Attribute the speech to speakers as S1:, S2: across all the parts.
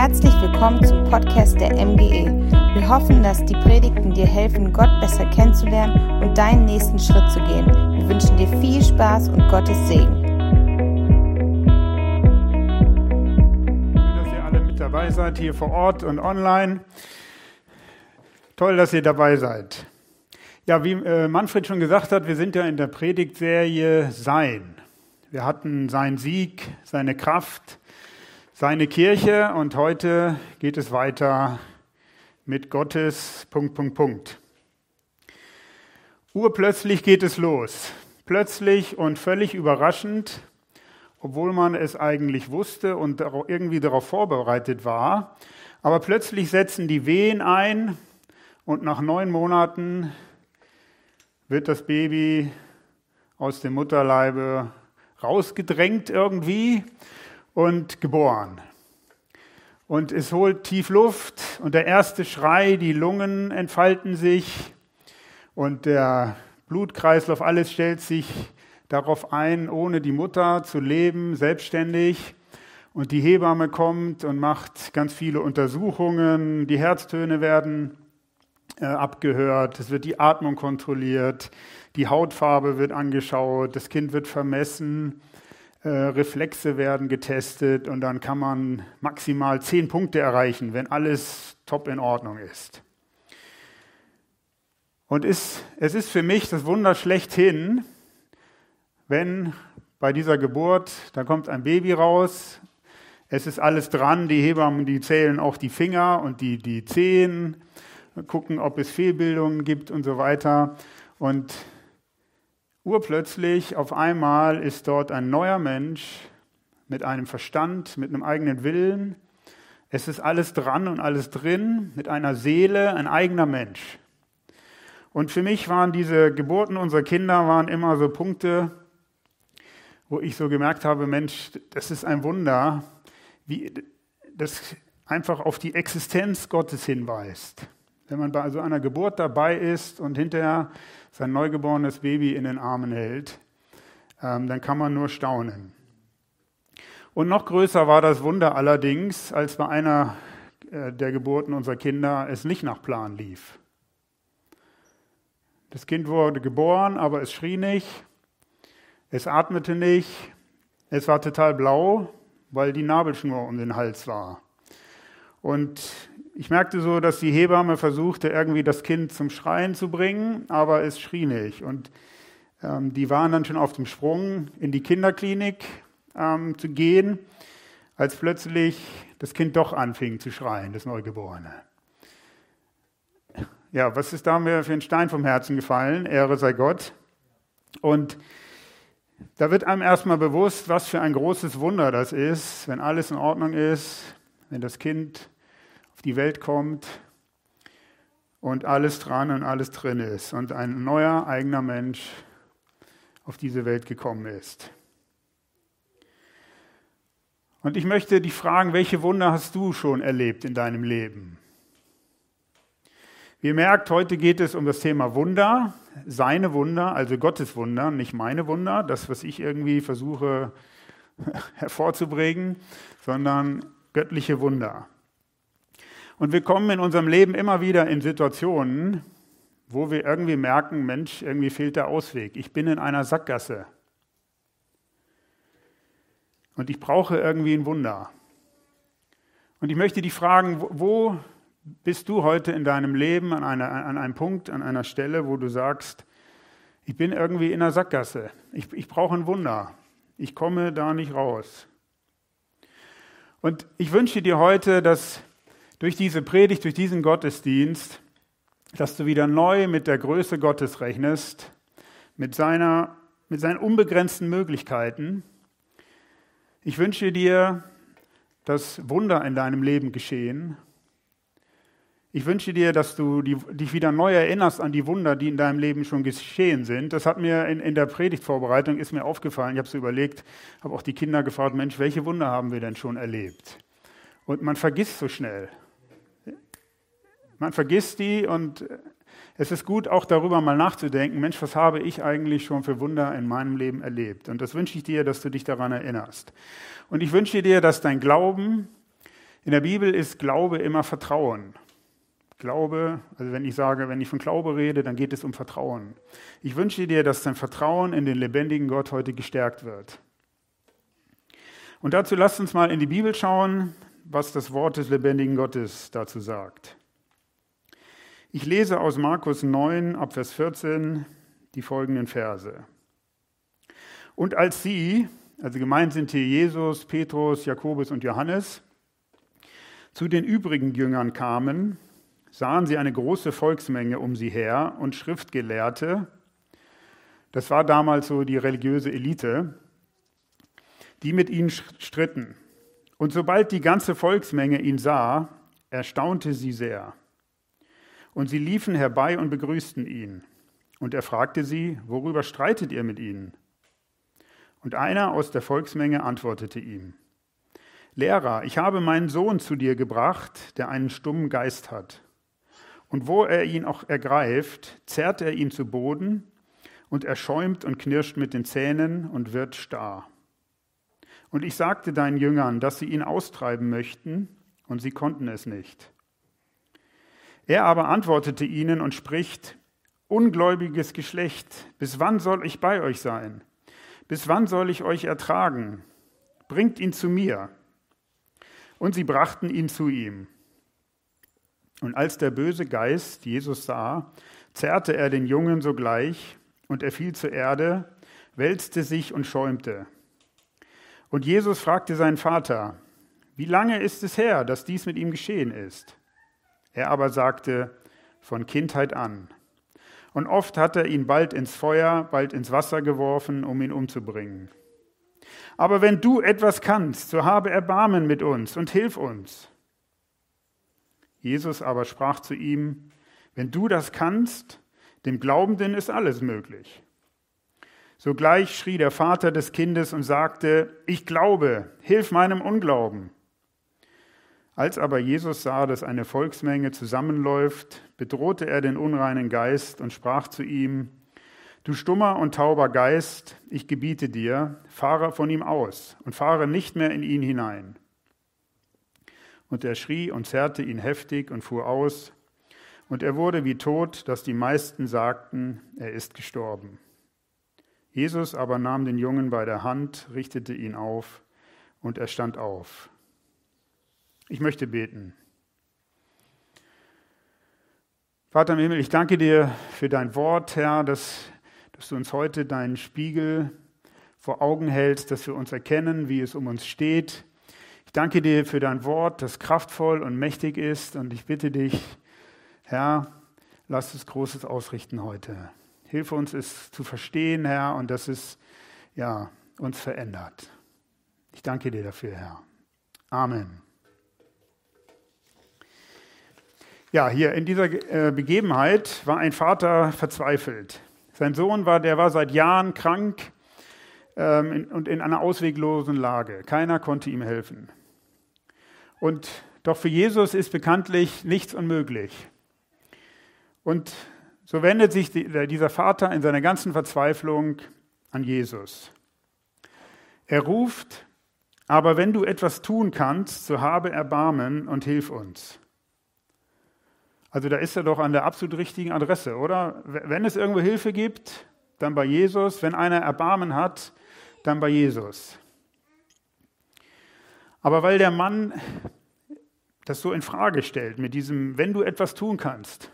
S1: Herzlich willkommen zum Podcast der MGE. Wir hoffen, dass die Predigten dir helfen, Gott besser kennenzulernen und deinen nächsten Schritt zu gehen. Wir wünschen dir viel Spaß und Gottes Segen.
S2: Schön, dass ihr alle mit dabei seid, hier vor Ort und online. Toll, dass ihr dabei seid. Ja, wie äh, Manfred schon gesagt hat, wir sind ja in der Predigtserie Sein. Wir hatten seinen Sieg, seine Kraft, seine Kirche und heute geht es weiter mit Gottes Punkt, Punkt, Punkt. Urplötzlich geht es los. Plötzlich und völlig überraschend, obwohl man es eigentlich wusste und irgendwie darauf vorbereitet war. Aber plötzlich setzen die Wehen ein und nach neun Monaten wird das Baby aus dem Mutterleibe rausgedrängt irgendwie und geboren. Und es holt tief Luft und der erste Schrei, die Lungen entfalten sich und der Blutkreislauf, alles stellt sich darauf ein, ohne die Mutter zu leben, selbstständig. Und die Hebamme kommt und macht ganz viele Untersuchungen, die Herztöne werden äh, abgehört, es wird die Atmung kontrolliert, die Hautfarbe wird angeschaut, das Kind wird vermessen äh, Reflexe werden getestet und dann kann man maximal zehn Punkte erreichen, wenn alles top in Ordnung ist. Und ist, es ist für mich das Wunder schlechthin, wenn bei dieser Geburt, da kommt ein Baby raus, es ist alles dran, die Hebammen, die zählen auch die Finger und die, die Zehen, gucken, ob es Fehlbildungen gibt und so weiter. Und urplötzlich auf einmal ist dort ein neuer Mensch mit einem Verstand, mit einem eigenen Willen. Es ist alles dran und alles drin, mit einer Seele, ein eigener Mensch. Und für mich waren diese Geburten unserer Kinder waren immer so Punkte, wo ich so gemerkt habe, Mensch, das ist ein Wunder, wie das einfach auf die Existenz Gottes hinweist. Wenn man bei so einer Geburt dabei ist und hinterher sein neugeborenes Baby in den Armen hält, ähm, dann kann man nur staunen. Und noch größer war das Wunder allerdings, als bei einer äh, der Geburten unserer Kinder es nicht nach Plan lief. Das Kind wurde geboren, aber es schrie nicht, es atmete nicht, es war total blau, weil die Nabelschnur um den Hals war. Und ich merkte so, dass die Hebamme versuchte, irgendwie das Kind zum Schreien zu bringen, aber es schrie nicht. Und ähm, die waren dann schon auf dem Sprung, in die Kinderklinik ähm, zu gehen, als plötzlich das Kind doch anfing zu schreien, das Neugeborene. Ja, was ist da mir für ein Stein vom Herzen gefallen? Ehre sei Gott. Und da wird einem erstmal bewusst, was für ein großes Wunder das ist, wenn alles in Ordnung ist, wenn das Kind auf die Welt kommt und alles dran und alles drin ist und ein neuer eigener Mensch auf diese Welt gekommen ist. Und ich möchte dich fragen, welche Wunder hast du schon erlebt in deinem Leben? Wie ihr merkt, heute geht es um das Thema Wunder, seine Wunder, also Gottes Wunder, nicht meine Wunder, das, was ich irgendwie versuche hervorzubringen, sondern göttliche Wunder. Und wir kommen in unserem Leben immer wieder in Situationen, wo wir irgendwie merken, Mensch, irgendwie fehlt der Ausweg. Ich bin in einer Sackgasse. Und ich brauche irgendwie ein Wunder. Und ich möchte dich fragen, wo bist du heute in deinem Leben an, einer, an einem Punkt, an einer Stelle, wo du sagst, ich bin irgendwie in einer Sackgasse. Ich, ich brauche ein Wunder. Ich komme da nicht raus. Und ich wünsche dir heute, dass durch diese Predigt, durch diesen Gottesdienst, dass du wieder neu mit der Größe Gottes rechnest, mit, seiner, mit seinen unbegrenzten Möglichkeiten. Ich wünsche dir, dass Wunder in deinem Leben geschehen. Ich wünsche dir, dass du dich wieder neu erinnerst an die Wunder, die in deinem Leben schon geschehen sind. Das hat mir in, in der Predigtvorbereitung ist mir aufgefallen. Ich habe so überlegt, habe auch die Kinder gefragt, Mensch, welche Wunder haben wir denn schon erlebt? Und man vergisst so schnell. Man vergisst die und es ist gut, auch darüber mal nachzudenken, Mensch, was habe ich eigentlich schon für Wunder in meinem Leben erlebt? Und das wünsche ich dir, dass du dich daran erinnerst. Und ich wünsche dir, dass dein Glauben In der Bibel ist Glaube immer Vertrauen. Glaube, also wenn ich sage, wenn ich von Glaube rede, dann geht es um Vertrauen. Ich wünsche dir, dass dein Vertrauen in den lebendigen Gott heute gestärkt wird. Und dazu lasst uns mal in die Bibel schauen, was das Wort des lebendigen Gottes dazu sagt. Ich lese aus Markus 9 ab Vers 14 die folgenden Verse. Und als sie, also gemeint sind hier Jesus, Petrus, Jakobus und Johannes, zu den übrigen Jüngern kamen, sahen sie eine große Volksmenge um sie her und Schriftgelehrte, das war damals so die religiöse Elite, die mit ihnen stritten. Und sobald die ganze Volksmenge ihn sah, erstaunte sie sehr. Und sie liefen herbei und begrüßten ihn. Und er fragte sie, worüber streitet ihr mit ihnen? Und einer aus der Volksmenge antwortete ihm, Lehrer, ich habe meinen Sohn zu dir gebracht, der einen stummen Geist hat. Und wo er ihn auch ergreift, zerrt er ihn zu Boden und er schäumt und knirscht mit den Zähnen und wird starr. Und ich sagte deinen Jüngern, dass sie ihn austreiben möchten, und sie konnten es nicht. Er aber antwortete ihnen und spricht, Ungläubiges Geschlecht, bis wann soll ich bei euch sein? Bis wann soll ich euch ertragen? Bringt ihn zu mir. Und sie brachten ihn zu ihm. Und als der böse Geist Jesus sah, zerrte er den Jungen sogleich, und er fiel zur Erde, wälzte sich und schäumte. Und Jesus fragte seinen Vater, wie lange ist es her, dass dies mit ihm geschehen ist? Er aber sagte, von Kindheit an. Und oft hat er ihn bald ins Feuer, bald ins Wasser geworfen, um ihn umzubringen. Aber wenn du etwas kannst, so habe Erbarmen mit uns und hilf uns. Jesus aber sprach zu ihm, wenn du das kannst, dem Glaubenden ist alles möglich. Sogleich schrie der Vater des Kindes und sagte, ich glaube, hilf meinem Unglauben. Als aber Jesus sah, dass eine Volksmenge zusammenläuft, bedrohte er den unreinen Geist und sprach zu ihm, Du stummer und tauber Geist, ich gebiete dir, fahre von ihm aus und fahre nicht mehr in ihn hinein. Und er schrie und zerrte ihn heftig und fuhr aus, und er wurde wie tot, dass die meisten sagten, er ist gestorben. Jesus aber nahm den Jungen bei der Hand, richtete ihn auf und er stand auf. Ich möchte beten. Vater im Himmel, ich danke dir für dein Wort, Herr, dass, dass du uns heute deinen Spiegel vor Augen hältst, dass wir uns erkennen, wie es um uns steht. Ich danke dir für dein Wort, das kraftvoll und mächtig ist. Und ich bitte dich, Herr, lass es Großes ausrichten heute. Hilfe uns, es zu verstehen, Herr, und dass es ja, uns verändert. Ich danke dir dafür, Herr. Amen. Ja, hier in dieser äh, Begebenheit war ein Vater verzweifelt. Sein Sohn war, der war seit Jahren krank ähm, und in einer ausweglosen Lage. Keiner konnte ihm helfen. Und doch für Jesus ist bekanntlich nichts unmöglich. Und so wendet sich dieser Vater in seiner ganzen Verzweiflung an Jesus. Er ruft, aber wenn du etwas tun kannst, so habe Erbarmen und hilf uns. Also da ist er doch an der absolut richtigen Adresse, oder? Wenn es irgendwo Hilfe gibt, dann bei Jesus. Wenn einer Erbarmen hat, dann bei Jesus. Aber weil der Mann das so in Frage stellt mit diesem, wenn du etwas tun kannst,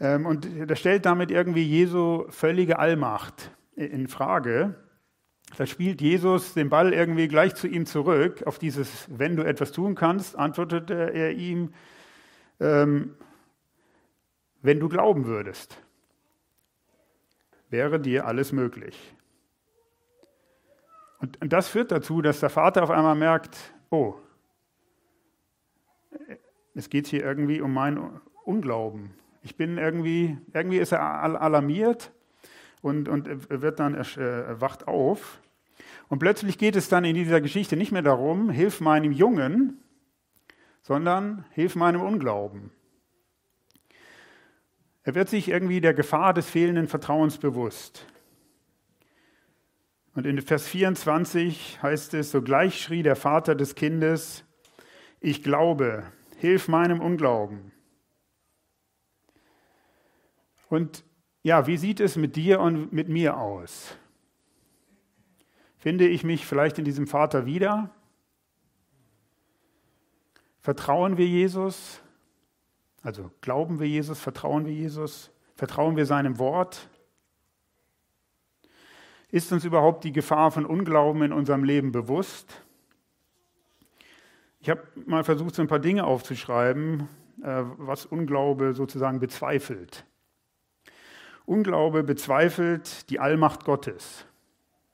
S2: ähm, und da stellt damit irgendwie Jesu völlige Allmacht in Frage. Da spielt Jesus den Ball irgendwie gleich zu ihm zurück. Auf dieses, wenn du etwas tun kannst, antwortete er ihm, ähm, wenn du glauben würdest, wäre dir alles möglich. Und, und das führt dazu, dass der Vater auf einmal merkt, oh, es geht hier irgendwie um meinen Unglauben. Ich bin irgendwie, irgendwie ist er alarmiert und, und wird dann, er wacht auf. Und plötzlich geht es dann in dieser Geschichte nicht mehr darum, hilf meinem Jungen, sondern hilf meinem Unglauben. Er wird sich irgendwie der Gefahr des fehlenden Vertrauens bewusst. Und in Vers 24 heißt es, sogleich schrie der Vater des Kindes, ich glaube, hilf meinem Unglauben. Und ja, wie sieht es mit dir und mit mir aus? Finde ich mich vielleicht in diesem Vater wieder? Vertrauen wir Jesus? Also glauben wir Jesus, vertrauen wir Jesus, vertrauen wir seinem Wort? Ist uns überhaupt die Gefahr von Unglauben in unserem Leben bewusst? Ich habe mal versucht, so ein paar Dinge aufzuschreiben, äh, was Unglaube sozusagen bezweifelt. Unglaube bezweifelt die Allmacht Gottes.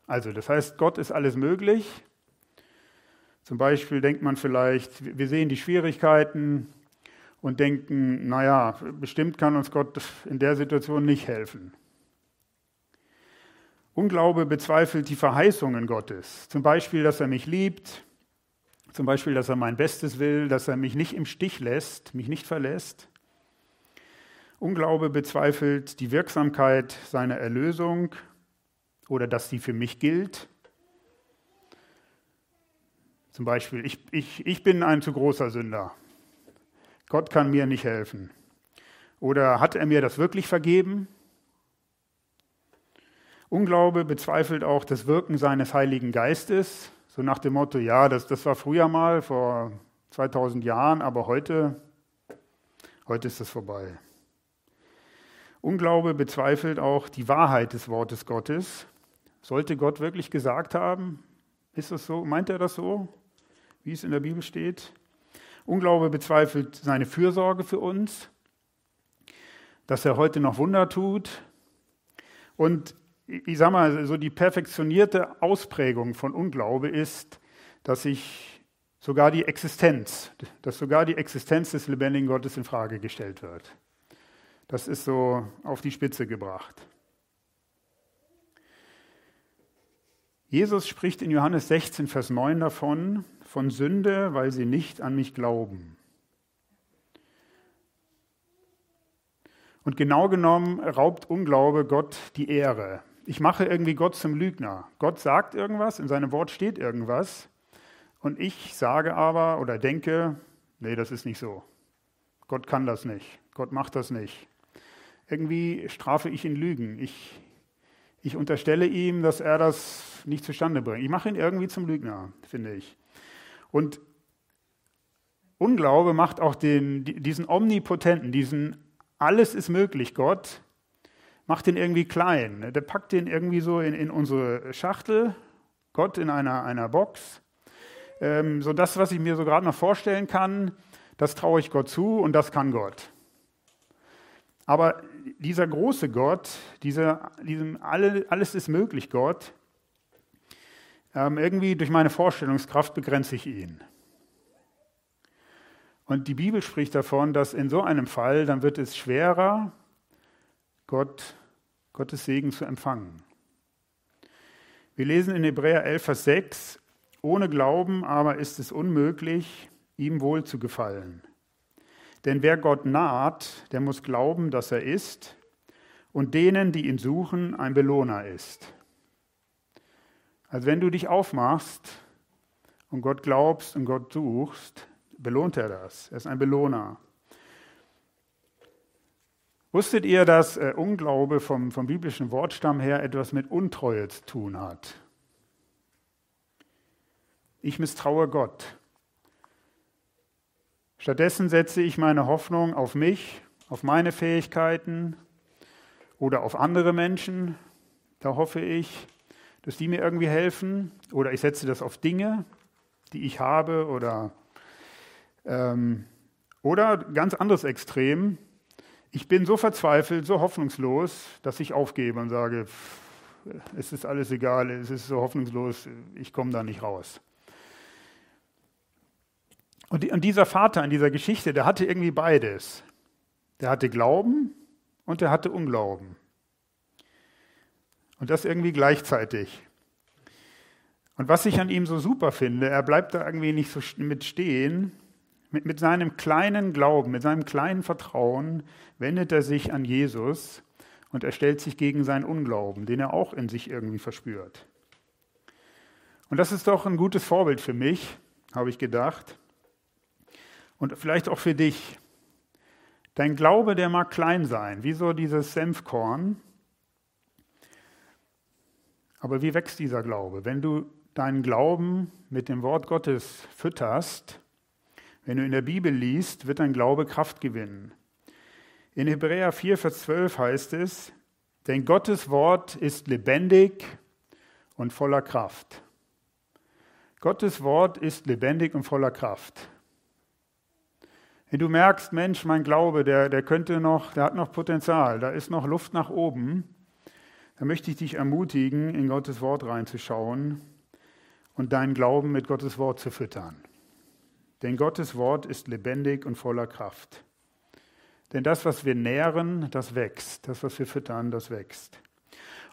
S2: Also das heißt, Gott ist alles möglich. Zum Beispiel denkt man vielleicht, wir sehen die Schwierigkeiten und denken, naja, bestimmt kann uns Gott in der Situation nicht helfen. Unglaube bezweifelt die Verheißungen Gottes. Zum Beispiel, dass er mich liebt, zum Beispiel, dass er mein Bestes will, dass er mich nicht im Stich lässt, mich nicht verlässt. Unglaube bezweifelt die Wirksamkeit seiner Erlösung oder dass sie für mich gilt. Zum Beispiel, ich, ich, ich bin ein zu großer Sünder. Gott kann mir nicht helfen. Oder hat er mir das wirklich vergeben? Unglaube bezweifelt auch das Wirken seines Heiligen Geistes. So nach dem Motto, ja, das, das war früher mal, vor 2000 Jahren, aber heute, heute ist es vorbei. Unglaube bezweifelt auch die Wahrheit des Wortes Gottes. Sollte Gott wirklich gesagt haben? Ist das so? Meint er das so, wie es in der Bibel steht? Unglaube bezweifelt seine Fürsorge für uns, dass er heute noch Wunder tut. Und ich sage mal, so die perfektionierte Ausprägung von Unglaube ist, dass sich sogar die Existenz, dass sogar die Existenz des lebendigen Gottes in Frage gestellt wird. Das ist so auf die Spitze gebracht. Jesus spricht in Johannes 16, Vers 9 davon, von Sünde, weil sie nicht an mich glauben. Und genau genommen raubt Unglaube Gott die Ehre ich mache irgendwie Gott zum Lügner. Gott sagt irgendwas, in seinem Wort steht irgendwas und ich sage aber oder denke, nee, das ist nicht so. Gott kann das nicht. Gott macht das nicht. Irgendwie strafe ich ihn Lügen. Ich, ich unterstelle ihm, dass er das nicht zustande bringt. Ich mache ihn irgendwie zum Lügner, finde ich. Und Unglaube macht auch den, diesen omnipotenten, diesen alles ist möglich Gott macht den irgendwie klein. Der packt den irgendwie so in, in unsere Schachtel, Gott in einer, einer Box. Ähm, so das, was ich mir so gerade noch vorstellen kann, das traue ich Gott zu und das kann Gott. Aber dieser große Gott, dieser, diesem alle, alles ist möglich Gott, ähm, irgendwie durch meine Vorstellungskraft begrenze ich ihn. Und die Bibel spricht davon, dass in so einem Fall, dann wird es schwerer, Gott, Gottes Segen zu empfangen. Wir lesen in Hebräer 11, Vers 6, ohne Glauben aber ist es unmöglich, ihm wohl zu gefallen. Denn wer Gott naht, der muss glauben, dass er ist und denen, die ihn suchen, ein Belohner ist. Also wenn du dich aufmachst und Gott glaubst und Gott suchst, belohnt er das. Er ist ein Belohner. Wusstet ihr, dass äh, Unglaube vom, vom biblischen Wortstamm her etwas mit Untreue zu tun hat? Ich misstraue Gott. Stattdessen setze ich meine Hoffnung auf mich, auf meine Fähigkeiten oder auf andere Menschen. Da hoffe ich, dass die mir irgendwie helfen. Oder ich setze das auf Dinge, die ich habe. Oder, ähm, oder ganz anderes Extrem ich bin so verzweifelt, so hoffnungslos, dass ich aufgebe und sage, es ist alles egal, es ist so hoffnungslos, ich komme da nicht raus. Und, dieser Vater in dieser Geschichte, der hatte irgendwie beides. Der hatte Glauben und er hatte Unglauben. Und das irgendwie gleichzeitig. Und was ich an ihm so super finde, er bleibt da irgendwie nicht so mit stehen, mit, mit seinem kleinen Glauben, mit seinem kleinen Vertrauen wendet er sich an Jesus und er stellt sich gegen seinen Unglauben, den er auch in sich irgendwie verspürt. Und das ist doch ein gutes Vorbild für mich, habe ich gedacht. Und vielleicht auch für dich. Dein Glaube, der mag klein sein, wie so dieses Senfkorn. Aber wie wächst dieser Glaube? Wenn du deinen Glauben mit dem Wort Gottes fütterst, wenn du in der Bibel liest, wird dein Glaube Kraft gewinnen. In Hebräer 4, Vers 12 heißt es, denn Gottes Wort ist lebendig und voller Kraft. Gottes Wort ist lebendig und voller Kraft. Wenn du merkst, Mensch, mein Glaube, der, der könnte noch, der hat noch Potenzial, da ist noch Luft nach oben, dann möchte ich dich ermutigen, in Gottes Wort reinzuschauen und deinen Glauben mit Gottes Wort zu füttern. Denn Gottes Wort ist lebendig und voller Kraft. Denn das, was wir nähren, das wächst. Das, was wir füttern, das wächst.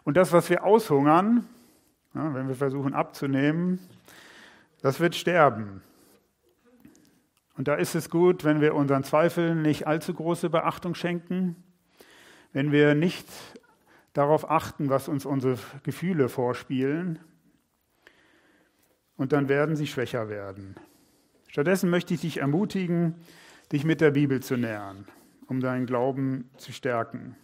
S2: Und das, was wir aushungern, ja, wenn wir versuchen abzunehmen, das wird sterben. Und da ist es gut, wenn wir unseren Zweifeln nicht allzu große Beachtung schenken, wenn wir nicht darauf achten, was uns unsere Gefühle vorspielen, und dann werden sie schwächer werden. Stattdessen möchte ich dich ermutigen, dich mit der Bibel zu nähern, um deinen Glauben zu stärken.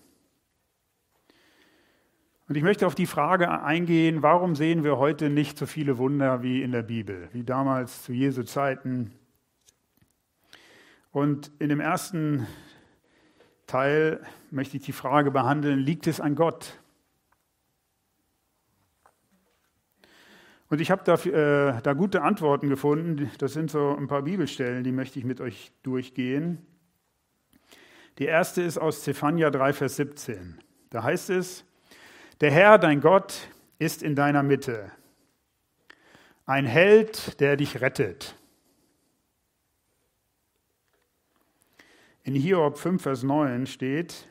S2: Und ich möchte auf die Frage eingehen, warum sehen wir heute nicht so viele Wunder wie in der Bibel, wie damals zu Jesu Zeiten, und in dem ersten Teil möchte ich die Frage behandeln, liegt es an Gott? Und ich habe da, äh, da gute Antworten gefunden. Das sind so ein paar Bibelstellen, die möchte ich mit euch durchgehen. Die erste ist aus Zephania 3, Vers 17. Da heißt es, der Herr, dein Gott, ist in deiner Mitte. Ein Held, der dich rettet. In Hiob 5, Vers 9 steht,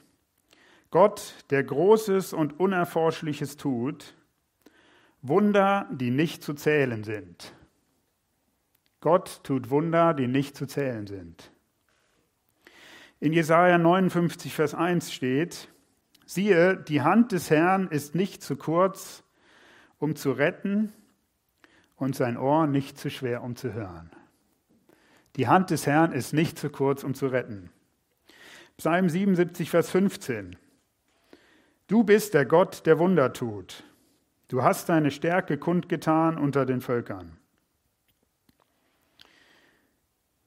S2: Gott, der Großes und Unerforschliches tut, Wunder, die nicht zu zählen sind. Gott tut Wunder, die nicht zu zählen sind. In Jesaja 59, Vers 1 steht, siehe, die Hand des Herrn ist nicht zu kurz, um zu retten, und sein Ohr nicht zu schwer, um zu hören. Die Hand des Herrn ist nicht zu kurz, um zu retten. Psalm 77, Vers 15. Du bist der Gott, der Wunder tut. Du hast deine Stärke kundgetan unter den Völkern.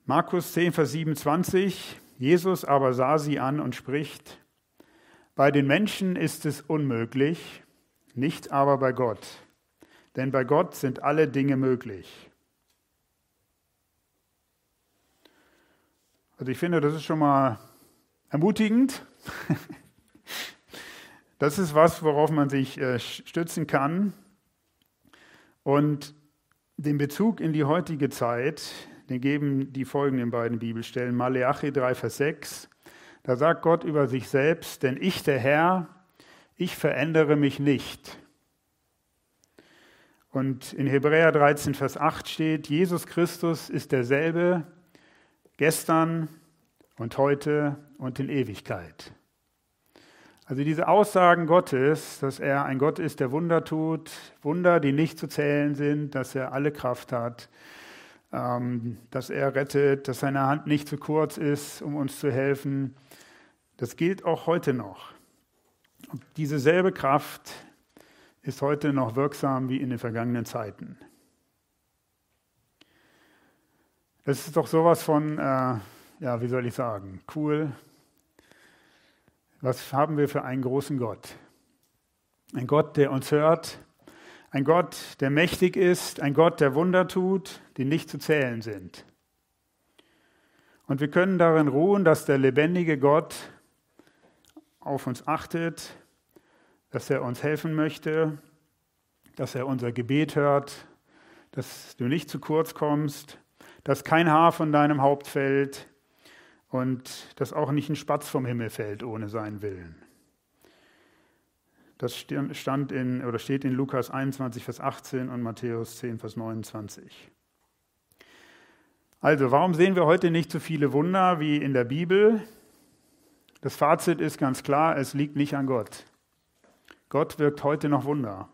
S2: Markus 10, Vers 27. Jesus aber sah sie an und spricht, bei den Menschen ist es unmöglich, nicht aber bei Gott. Denn bei Gott sind alle Dinge möglich. Also ich finde, das ist schon mal ermutigend. Das ist was, worauf man sich äh, stützen kann. Und den Bezug in die heutige Zeit, den geben die folgenden beiden Bibelstellen. Maleachi 3, Vers 6. Da sagt Gott über sich selbst, denn ich, der Herr, ich verändere mich nicht. Und in Hebräer 13, Vers 8 steht, Jesus Christus ist derselbe gestern, und heute und in Ewigkeit. Also diese Aussagen Gottes, dass er ein Gott ist, der Wunder tut, Wunder, die nicht zu zählen sind, dass er alle Kraft hat, ähm, dass er rettet, dass seine Hand nicht zu kurz ist, um uns zu helfen, das gilt auch heute noch. Und diese selbe Kraft ist heute noch wirksam wie in den vergangenen Zeiten. Das ist doch sowas von äh, ja, wie soll ich sagen, cool. Was haben wir für einen großen Gott? Ein Gott, der uns hört, ein Gott, der mächtig ist, ein Gott, der Wunder tut, die nicht zu zählen sind. Und wir können darin ruhen, dass der lebendige Gott auf uns achtet, dass er uns helfen möchte, dass er unser Gebet hört, dass du nicht zu kurz kommst, dass kein Haar von deinem Haupt fällt, und dass auch nicht ein Spatz vom Himmel fällt ohne seinen Willen. Das stand in, oder steht in Lukas 21, Vers 18 und Matthäus 10, Vers 29. Also, warum sehen wir heute nicht so viele Wunder wie in der Bibel? Das Fazit ist ganz klar, es liegt nicht an Gott. Gott wirkt heute noch Wunder.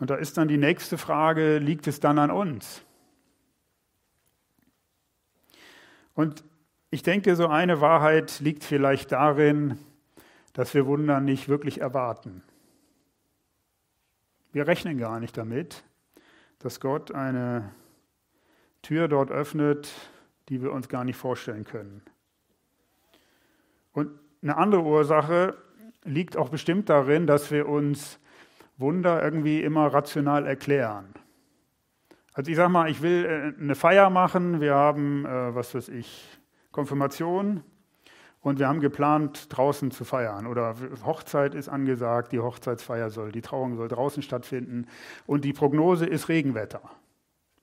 S2: Und da ist dann die nächste Frage, liegt es dann an uns? Und ich denke, so eine Wahrheit liegt vielleicht darin, dass wir Wunder nicht wirklich erwarten. Wir rechnen gar nicht damit, dass Gott eine Tür dort öffnet, die wir uns gar nicht vorstellen können. Und eine andere Ursache liegt auch bestimmt darin, dass wir uns Wunder irgendwie immer rational erklären. Also ich sage mal, ich will äh, eine Feier machen, wir haben, äh, was weiß ich, Konfirmation und wir haben geplant, draußen zu feiern. Oder Hochzeit ist angesagt, die Hochzeitsfeier soll, die Trauung soll draußen stattfinden und die Prognose ist Regenwetter.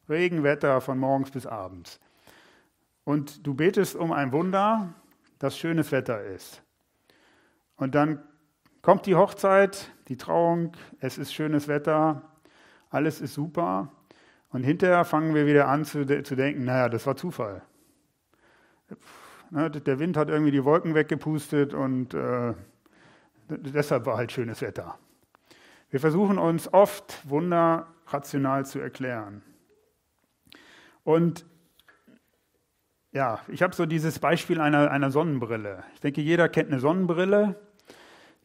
S2: Regenwetter von morgens bis abends. Und du betest um ein Wunder, dass schönes Wetter ist. Und dann kommt die Hochzeit, die Trauung, es ist schönes Wetter, alles ist super. Und hinterher fangen wir wieder an zu, zu denken, naja, das war Zufall. Ne, der Wind hat irgendwie die Wolken weggepustet und äh, deshalb war halt schönes Wetter. Wir versuchen uns oft Wunder rational zu erklären. Und ja, ich habe so dieses Beispiel einer, einer Sonnenbrille. Ich denke, jeder kennt eine Sonnenbrille,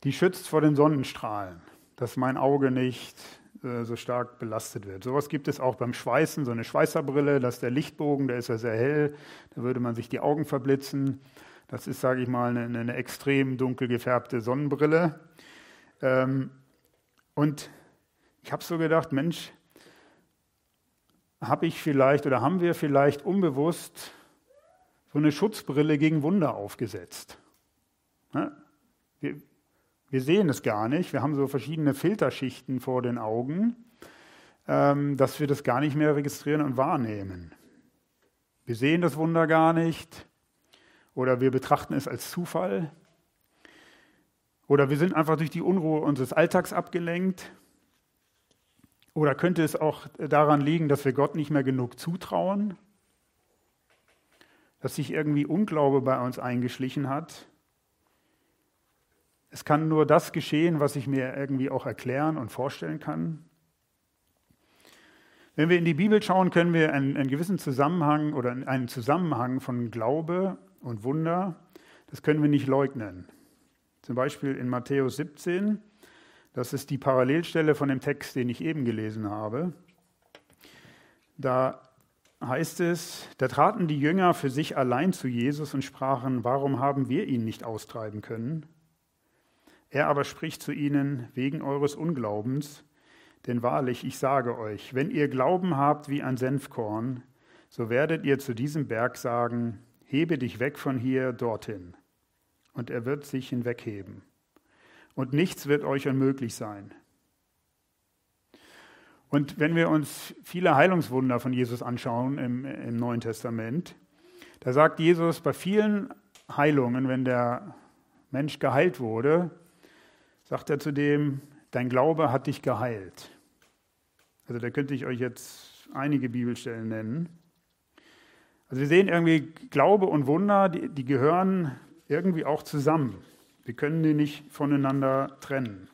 S2: die schützt vor den Sonnenstrahlen, dass mein Auge nicht äh, so stark belastet wird. Sowas gibt es auch beim Schweißen, so eine Schweißerbrille, das ist der Lichtbogen, der ist ja sehr hell, da würde man sich die Augen verblitzen. Das ist, sage ich mal, eine, eine, extrem dunkel gefärbte Sonnenbrille. Ähm, und ich habe so gedacht, Mensch, habe ich vielleicht oder haben wir vielleicht unbewusst so eine Schutzbrille gegen Wunder aufgesetzt? Ne? Wir, wir sehen es gar nicht. Wir haben so verschiedene Filterschichten vor den Augen, ähm, dass wir das gar nicht mehr registrieren und wahrnehmen. Wir sehen das Wunder gar nicht oder wir betrachten es als Zufall oder wir sind einfach durch die Unruhe unseres Alltags abgelenkt. Oder könnte es auch daran liegen, dass wir Gott nicht mehr genug zutrauen? Dass sich irgendwie Unglaube bei uns eingeschlichen hat? Es kann nur das geschehen, was ich mir irgendwie auch erklären und vorstellen kann. Wenn wir in die Bibel schauen, können wir einen, einen gewissen Zusammenhang oder einen Zusammenhang von Glaube und Wunder, das können wir nicht leugnen. Zum Beispiel in Matthäus 17, das ist die Parallelstelle von dem Text, den ich eben gelesen habe. Da heißt es, da traten die Jünger für sich allein zu Jesus und sprachen, warum haben wir ihn nicht austreiben können? Er aber spricht zu ihnen wegen eures Unglaubens, denn wahrlich, ich sage euch, wenn ihr Glauben habt wie ein Senfkorn, so werdet ihr zu diesem Berg sagen, hebe dich weg von hier dorthin, und er wird sich hinwegheben. Und nichts wird euch unmöglich sein. Und wenn wir uns viele Heilungswunder von Jesus anschauen im, im Neuen Testament, da sagt Jesus bei vielen Heilungen, wenn der Mensch geheilt wurde, sagt er zu dem, dein Glaube hat dich geheilt. Also da könnte ich euch jetzt einige Bibelstellen nennen. Also wir sehen irgendwie, Glaube und Wunder, die, die gehören irgendwie auch zusammen. Wir können die nicht voneinander trennen.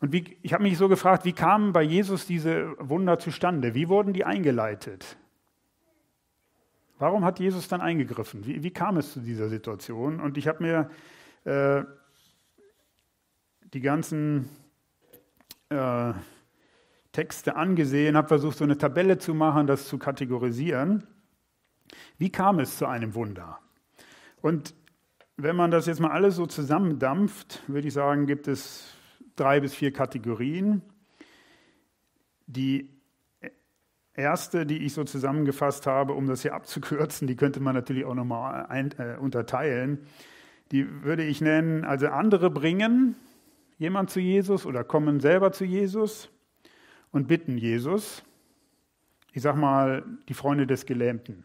S2: Und wie, ich habe mich so gefragt, wie kamen bei Jesus diese Wunder zustande? Wie wurden die eingeleitet? Warum hat Jesus dann eingegriffen? Wie, wie kam es zu dieser Situation? Und ich habe mir äh, die ganzen äh, Texte angesehen, habe versucht, so eine Tabelle zu machen, das zu kategorisieren. Wie kam es zu einem Wunder? Und wenn man das jetzt mal alles so zusammendampft, würde ich sagen, gibt es drei bis vier Kategorien. Die erste, die ich so zusammengefasst habe, um das hier abzukürzen, die könnte man natürlich auch nochmal äh, unterteilen, die würde ich nennen, also andere bringen jemand zu Jesus oder kommen selber zu Jesus und bitten Jesus. Ich sag mal, die Freunde des Gelähmten.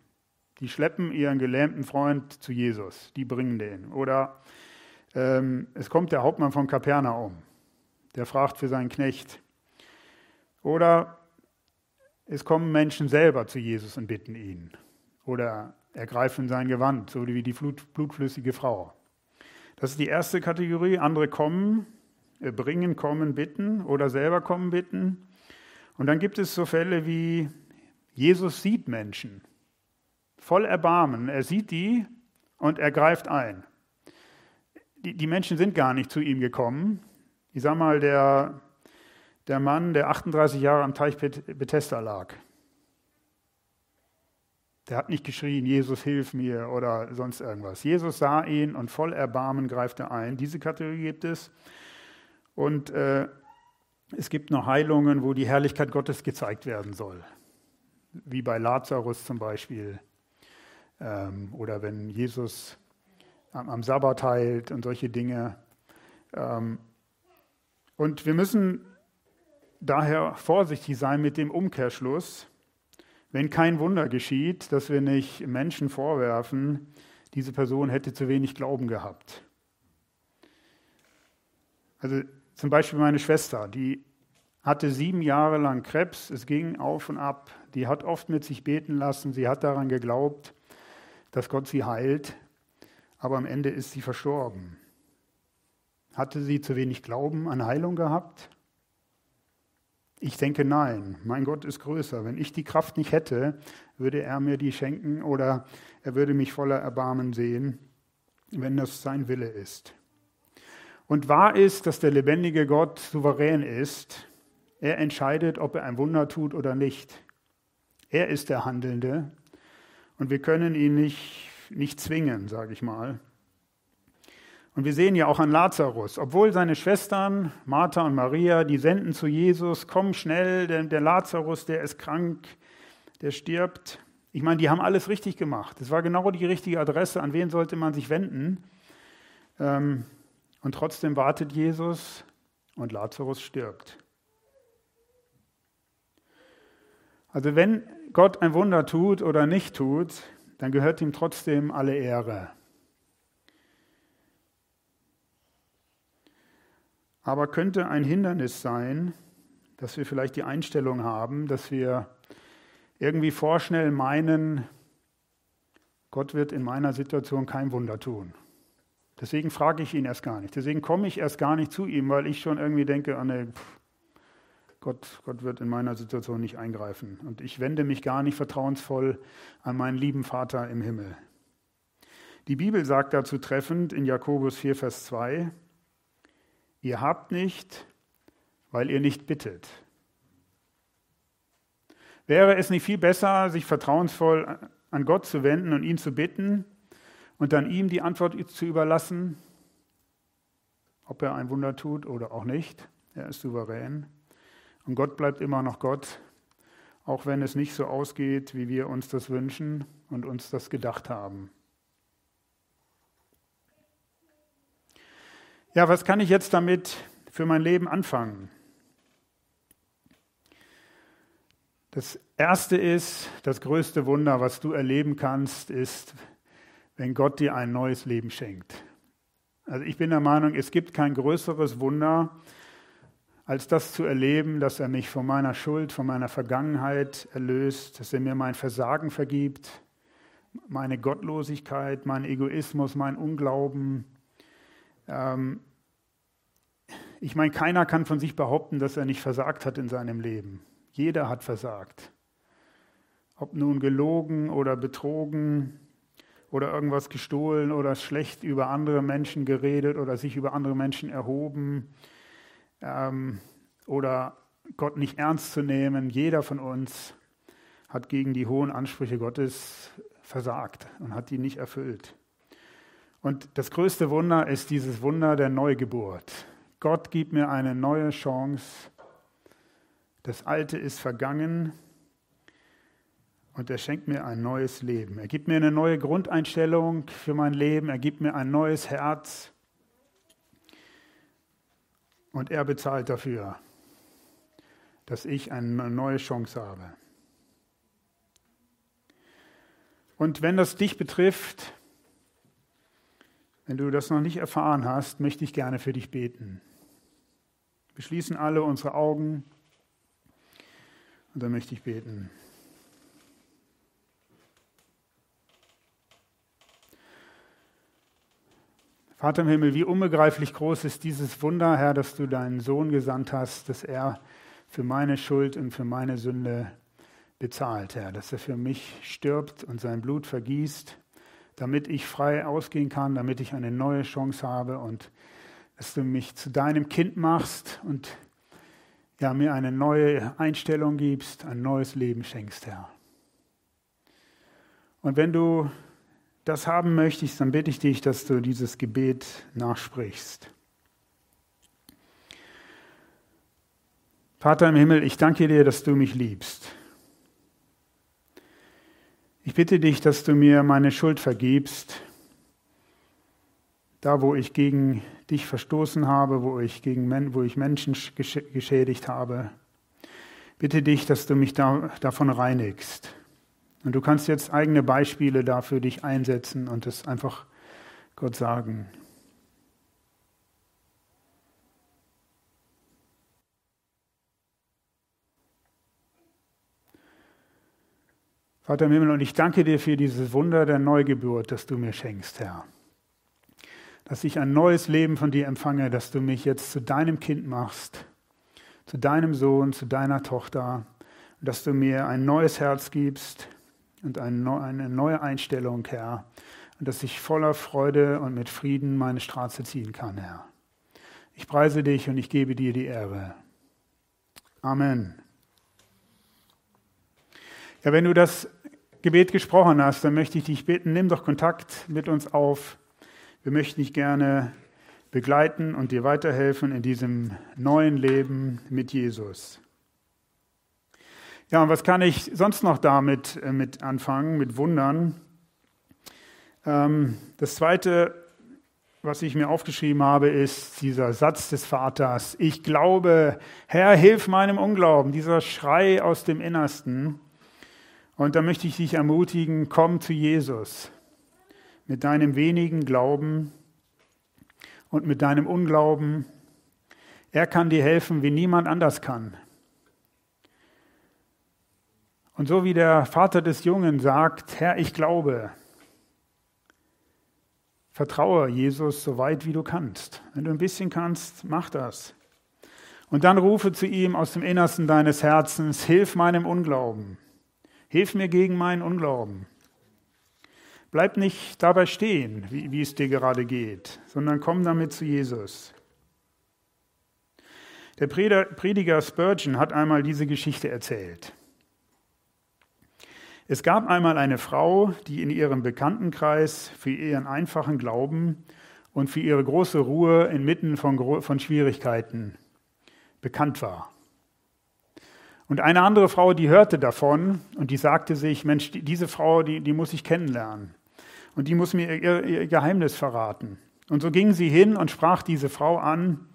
S2: Die schleppen ihren gelähmten Freund zu Jesus, die bringen den. Oder ähm, es kommt der Hauptmann von Kapernaum, der fragt für seinen Knecht. Oder es kommen Menschen selber zu Jesus und bitten ihn. Oder ergreifen sein Gewand, so wie die blutflüssige Frau. Das ist die erste Kategorie. Andere kommen, äh, bringen, kommen, bitten oder selber kommen, bitten. Und dann gibt es so Fälle wie Jesus sieht Menschen. voll Erbarmen. Er sieht die und er greift ein. Die, die Menschen sind gar nicht zu ihm gekommen. Ich sag mal, der, der Mann, der 38 Jahre am Teich Bethesda lag, der hat nicht geschrien, Jesus, hilf mir oder sonst irgendwas. Jesus sah ihn und voll Erbarmen greift er ein. Diese Kategorie gibt es. Und äh, es gibt noch Heilungen, wo die Herrlichkeit Gottes gezeigt werden soll. Wie bei Lazarus zum Beispiel. Ähm, oder wenn Jesus am, am, Sabbat heilt und solche Dinge. Ähm, und wir müssen daher vorsichtig sein mit dem Umkehrschluss wenn kein Wunder geschieht, dass wir nicht Menschen vorwerfen, diese Person hätte zu wenig Glauben gehabt. Also zum Beispiel meine Schwester, die hatte sieben Jahre lang Krebs, es ging auf und ab, die hat oft mit sich beten lassen, sie hat daran geglaubt, dass Gott sie heilt, aber am Ende ist sie verstorben. Hatte sie zu wenig Glauben an Heilung gehabt? Ich denke nein, mein Gott ist größer. Wenn ich die Kraft nicht hätte, würde er mir die schenken oder er würde mich voller Erbarmen sehen, wenn das sein Wille ist. Und wahr ist, dass der lebendige Gott souverän ist. Er entscheidet, ob er ein Wunder tut oder nicht. Er ist der Handelnde und wir können ihn nicht, nicht zwingen, sage ich mal. Und wir sehen ja auch an Lazarus, obwohl seine Schwestern, Martha und Maria, die senden zu Jesus, komm schnell, denn der Lazarus, der ist krank, der stirbt. Ich meine, die haben alles richtig gemacht. Es war genau die richtige Adresse, an wen sollte man sich wenden. Ähm, und trotzdem wartet Jesus und Lazarus stirbt. Also wenn Gott ein Wunder tut oder nicht tut, dann gehört ihm trotzdem alle Ehre. Aber könnte ein Hindernis sein, dass wir vielleicht die Einstellung haben, dass wir irgendwie vorschnell meinen, Gott wird in meiner Situation kein Wunder tun. Deswegen frage ich ihn erst gar nicht. Deswegen komme ich erst gar nicht zu ihm, weil ich schon irgendwie denke, oh nee, pff, Gott, Gott wird in meiner Situation nicht eingreifen. Und ich wende mich gar nicht vertrauensvoll an meinen lieben Vater im Himmel. Die Bibel sagt dazu treffend in Jakobus 4, Vers 2, Ihr habt nicht, weil ihr nicht bittet. Wäre es nicht viel besser, sich vertrauensvoll an Gott zu wenden und ihn zu bitten und dann ihm die Antwort zu überlassen, ob er ein Wunder tut oder auch nicht? Er ist souverän. Und Gott bleibt immer noch Gott, auch wenn es nicht so ausgeht, wie wir uns das wünschen und uns das gedacht haben. Ja, was kann ich jetzt damit für mein Leben anfangen? Das erste ist, das größte Wunder, was du erleben kannst, ist, wenn Gott dir ein neues Leben schenkt. Also ich bin der Meinung, es gibt kein größeres Wunder, als das zu erleben, dass er mich von meiner Schuld, von meiner Vergangenheit erlöst, dass er mir mein Versagen vergibt, meine Gottlosigkeit, mein Egoismus, mein Unglauben, ähm, ich meine, keiner kann von sich behaupten, dass er nicht versagt hat in seinem Leben. Jeder hat versagt. Ob nun gelogen oder betrogen oder irgendwas gestohlen oder schlecht über andere Menschen geredet oder sich über andere Menschen erhoben ähm, oder Gott nicht ernst zu nehmen. Jeder von uns hat gegen die hohen Ansprüche Gottes versagt und hat die nicht erfüllt. Und das größte Wunder ist dieses Wunder der Neugeburt. Gott gibt mir eine neue Chance. Das Alte ist vergangen und er schenkt mir ein neues Leben. Er gibt mir eine neue Grundeinstellung für mein Leben. Er gibt mir ein neues Herz. Und er bezahlt dafür, dass ich eine neue Chance habe. Und wenn das dich betrifft, wenn du das noch nicht erfahren hast, möchte ich gerne für dich beten. Wir schließen alle unsere Augen und dann möchte ich beten. Vater im Himmel, wie unbegreiflich groß ist dieses Wunder, Herr, dass du deinen Sohn gesandt hast, dass er für meine Schuld und für meine Sünde bezahlt, Herr, dass er für mich stirbt und sein Blut vergießt, damit ich frei ausgehen kann, damit ich eine neue Chance habe und dass du mich zu deinem Kind machst und ja, mir eine neue Einstellung gibst, ein neues Leben schenkst, Herr. Und wenn du das haben möchtest, dann bitte ich dich, dass du dieses Gebet nachsprichst. Vater im Himmel, ich danke dir, dass du mich liebst. Bitte dich, dass du mir meine Schuld vergibst, da wo ich gegen dich verstoßen habe, wo ich, gegen, wo ich Menschen geschädigt habe. Bitte dich, dass du mich da, davon reinigst. Und du kannst jetzt eigene Beispiele dafür dich einsetzen und es einfach Gott sagen. Vater im Himmel, und ich danke dir für dieses Wunder der Neugeburt, das du mir schenkst, Herr. Dass ich ein neues Leben von dir empfange, dass du mich jetzt zu deinem Kind machst, zu deinem Sohn, zu deiner Tochter, und dass du mir ein neues Herz gibst und eine neue Einstellung, Herr, und dass ich voller Freude und mit Frieden meine Straße ziehen kann, Herr. Ich preise dich und ich gebe dir die Ehre. Amen. Ja, wenn du das Gebet gesprochen hast, dann möchte ich dich bitten, nimm doch Kontakt mit uns auf. Wir möchten dich gerne begleiten und dir weiterhelfen in diesem neuen Leben mit Jesus. Ja, und was kann ich sonst noch damit äh, mit anfangen, mit Wundern? Ähm, das Zweite, was ich mir aufgeschrieben habe, ist dieser Satz des Vaters. Ich glaube, Herr, hilf meinem Unglauben. Dieser Schrei aus dem Innersten. Und da möchte ich dich ermutigen, komm zu Jesus mit deinem wenigen Glauben und mit deinem Unglauben. Er kann dir helfen, wie niemand anders kann. Und so wie der Vater des Jungen sagt, Herr, ich glaube, vertraue Jesus so weit wie du kannst. Wenn du ein bisschen kannst, mach das. Und dann rufe zu ihm aus dem Innersten deines Herzens, hilf meinem Unglauben. Hilf mir gegen meinen Unglauben. Bleib nicht dabei stehen, wie, wie es dir gerade geht, sondern komm damit zu Jesus. Der Prediger Spurgeon hat einmal diese Geschichte erzählt. Es gab einmal eine Frau, die in ihrem Bekanntenkreis für ihren einfachen Glauben und für ihre große Ruhe inmitten von, von Schwierigkeiten bekannt war. Und eine andere Frau, die hörte davon und die sagte sich, Mensch, diese Frau, die, die muss ich kennenlernen. Und die muss mir ihr, ihr Geheimnis verraten. Und so ging sie hin und sprach diese Frau an,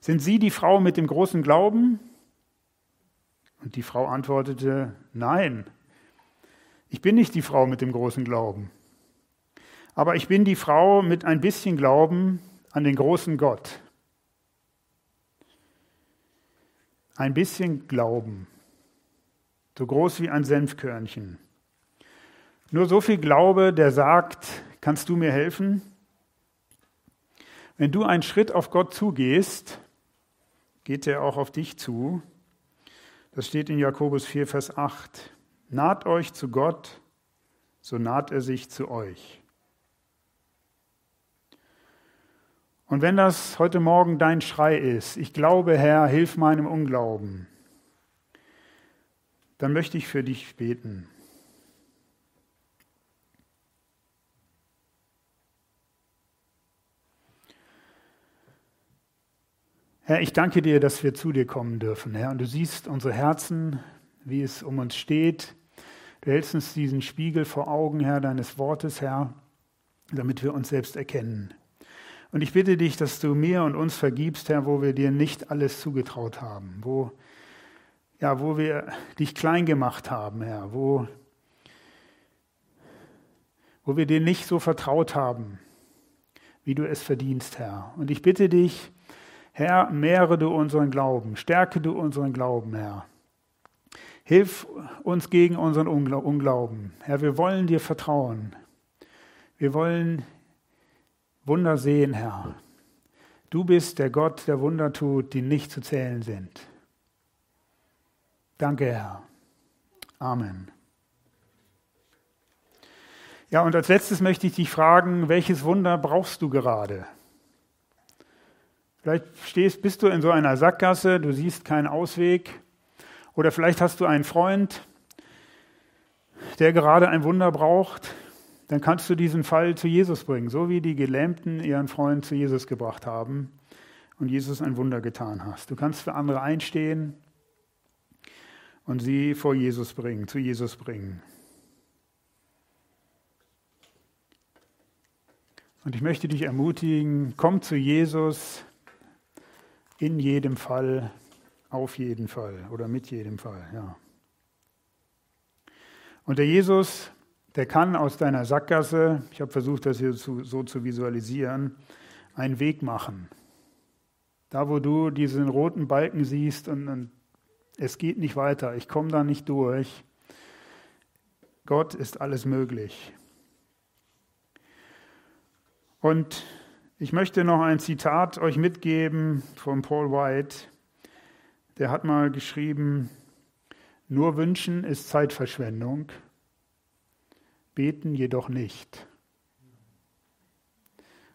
S2: sind Sie die Frau mit dem großen Glauben? Und die Frau antwortete, nein, ich bin nicht die Frau mit dem großen Glauben. Aber ich bin die Frau mit ein bisschen Glauben an den großen Gott. Ein bisschen Glauben, so groß wie ein Senfkörnchen. Nur so viel Glaube, der sagt, kannst du mir helfen? Wenn du einen Schritt auf Gott zugehst, geht er auch auf dich zu. Das steht in Jakobus 4, Vers 8. Naht euch zu Gott, so naht er sich zu euch. Und wenn das heute Morgen dein Schrei ist, ich glaube, Herr, hilf meinem Unglauben, dann möchte ich für dich beten. Herr, ich danke dir, dass wir zu dir kommen dürfen, Herr. Und du siehst unsere Herzen, wie es um uns steht. Du hältst uns diesen Spiegel vor Augen, Herr, deines Wortes, Herr, damit wir uns selbst erkennen. Und ich bitte dich, dass du mir und uns vergibst, Herr, wo wir dir nicht alles zugetraut haben, wo, ja, wo wir dich klein gemacht haben, Herr, wo, wo wir dir nicht so vertraut haben, wie du es verdienst, Herr. Und ich bitte dich, Herr, mehre du unseren Glauben, stärke du unseren Glauben, Herr. Hilf uns gegen unseren Unglauben. Herr, wir wollen dir vertrauen. Wir wollen Wunder sehen, Herr. Du bist der Gott, der Wunder tut, die nicht zu zählen sind. Danke, Herr. Amen. Ja, und als letztes möchte ich dich fragen, welches Wunder brauchst du gerade? Vielleicht stehst, bist du in so einer Sackgasse, du siehst keinen Ausweg. Oder vielleicht hast du einen Freund, der gerade ein Wunder braucht. Dann kannst du diesen Fall zu Jesus bringen, so wie die Gelähmten ihren Freund zu Jesus gebracht haben und Jesus ein Wunder getan hast. Du kannst für andere einstehen und sie vor Jesus bringen, zu Jesus bringen. Und ich möchte dich ermutigen, komm zu Jesus in jedem Fall, auf jeden Fall oder mit jedem Fall, ja. Und der Jesus, der kann aus deiner Sackgasse, ich habe versucht, das hier zu, so zu visualisieren, einen Weg machen. Da, wo du diesen roten Balken siehst und, und es geht nicht weiter, ich komme da nicht durch. Gott ist alles möglich. Und ich möchte noch ein Zitat euch mitgeben von Paul White. Der hat mal geschrieben, nur wünschen ist Zeitverschwendung, beten jedoch nicht.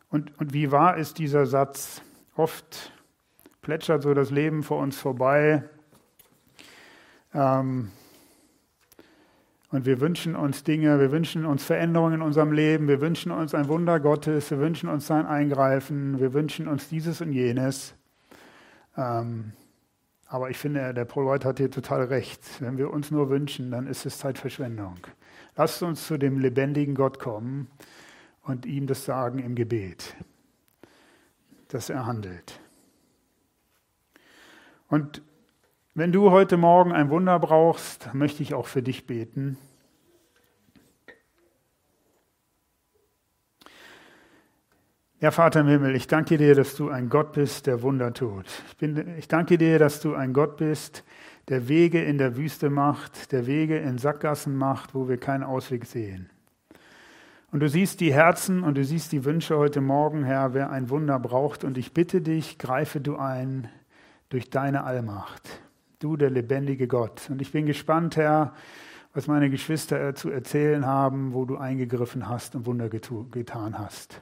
S2: Und, und wie wahr ist dieser Satz? Oft plätschert so das Leben vor uns vorbei. Ähm, und wir wünschen uns Dinge, wir wünschen uns Veränderungen in unserem Leben, wir wünschen uns ein Wunder Gottes, wir wünschen uns sein Eingreifen, wir wünschen uns dieses und jenes. Ähm, aber ich finde, der White hat hier total recht. Wenn wir uns nur wünschen, dann ist es Zeitverschwendung. Lasst uns zu dem lebendigen Gott kommen und ihm das sagen im Gebet, dass er handelt. Und wenn du heute Morgen ein Wunder brauchst, möchte ich auch für dich beten. Ja, Vater im Himmel, ich danke dir, dass du ein Gott bist, der Wunder tut. Ich, bin, ich danke dir, dass du ein Gott bist, der Wege in der Wüste macht, der Wege in Sackgassen macht, wo wir keinen Ausweg sehen. Und du siehst die Herzen und du siehst die Wünsche heute Morgen, Herr, wer ein Wunder braucht. Und ich bitte dich, greife du ein durch deine Allmacht du der lebendige Gott. Und ich bin gespannt, Herr, was meine Geschwister zu erzählen haben, wo du eingegriffen hast und Wunder getan hast.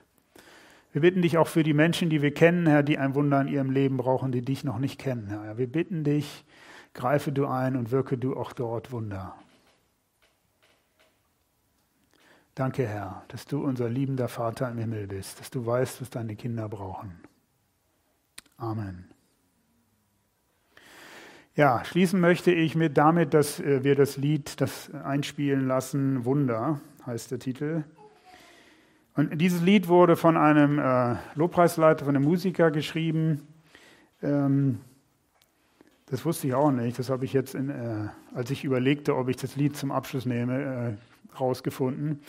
S2: Wir bitten dich auch für die Menschen, die wir kennen, Herr, die ein Wunder in ihrem Leben brauchen, die dich noch nicht kennen, Herr. Wir bitten dich, greife du ein und wirke du auch dort Wunder. Danke, Herr, dass du unser liebender Vater im Himmel bist, dass du weißt, was deine Kinder brauchen. Amen. Ja, schließen möchte ich mit damit, dass äh, wir das Lied, das einspielen lassen, Wunder heißt der Titel. Und dieses Lied wurde von einem äh, Lobpreisleiter, von einem Musiker geschrieben. Ähm, das wusste ich auch nicht. Das habe ich jetzt, in, äh, als ich überlegte, ob ich das Lied zum Abschluss nehme, äh, rausgefunden.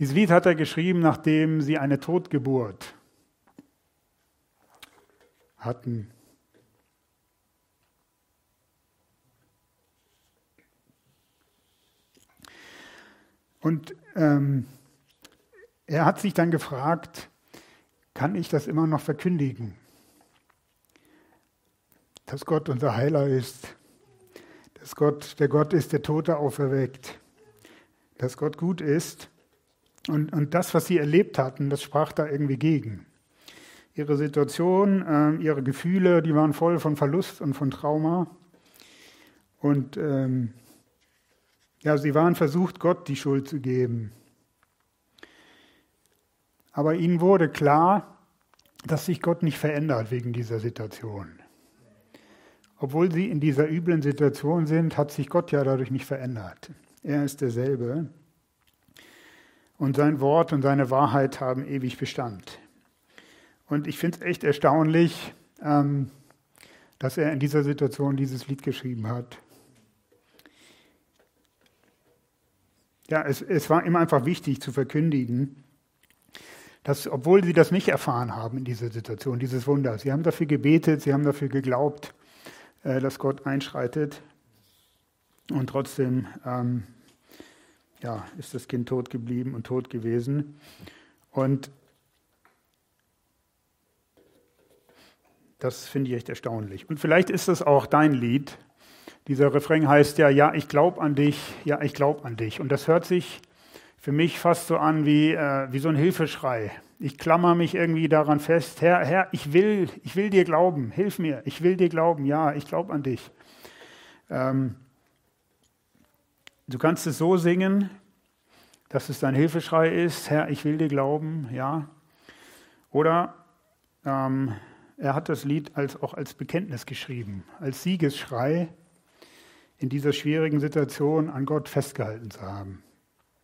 S2: Dieses Lied hat er geschrieben, nachdem sie eine Totgeburt hatten. Und ähm, er hat sich dann gefragt, kann ich das immer noch verkündigen? Dass Gott unser Heiler ist, dass Gott der Gott ist, der Tote auferweckt, dass Gott gut ist. Und, und das, was sie erlebt hatten, das sprach da irgendwie gegen. Ihre Situation, äh, ihre Gefühle, die waren voll von Verlust und von Trauma. Und ähm, ja, sie waren versucht, Gott die Schuld zu geben. Aber ihnen wurde klar, dass sich Gott nicht verändert wegen dieser Situation. Obwohl sie in dieser üblen Situation sind, hat sich Gott ja dadurch nicht verändert. Er ist derselbe. Und sein Wort und seine Wahrheit haben ewig Bestand. Und ich finde es echt erstaunlich, ähm, dass er in dieser Situation dieses Lied geschrieben hat. Ja, es, es war ihm einfach wichtig zu verkündigen, dass, obwohl sie das nicht erfahren haben in dieser Situation, dieses Wunder, sie haben dafür gebetet, sie haben dafür geglaubt, äh, dass Gott einschreitet. Und trotzdem ähm, ja, ist das Kind tot geblieben und tot gewesen. Und das finde ich echt erstaunlich. Und vielleicht ist das auch dein Lied, Dieser Refrain heißt ja, ja, ich glaube an dich, ja, ich glaube an dich. Und das hört sich für mich fast so an wie, äh, wie so ein Hilfeschrei. Ich klammer mich irgendwie daran fest, Herr, Herr, ich will, ich will dir glauben, hilf mir, ich will dir glauben, ja, ich glaube an dich. Ähm, du kannst es so singen, dass es dein Hilfeschrei ist, Herr, ich will dir glauben, ja. Oder ähm, er hat das Lied als, auch als Bekenntnis geschrieben, als Siegesschrei in dieser schwierigen Situation an Gott festgehalten zu haben.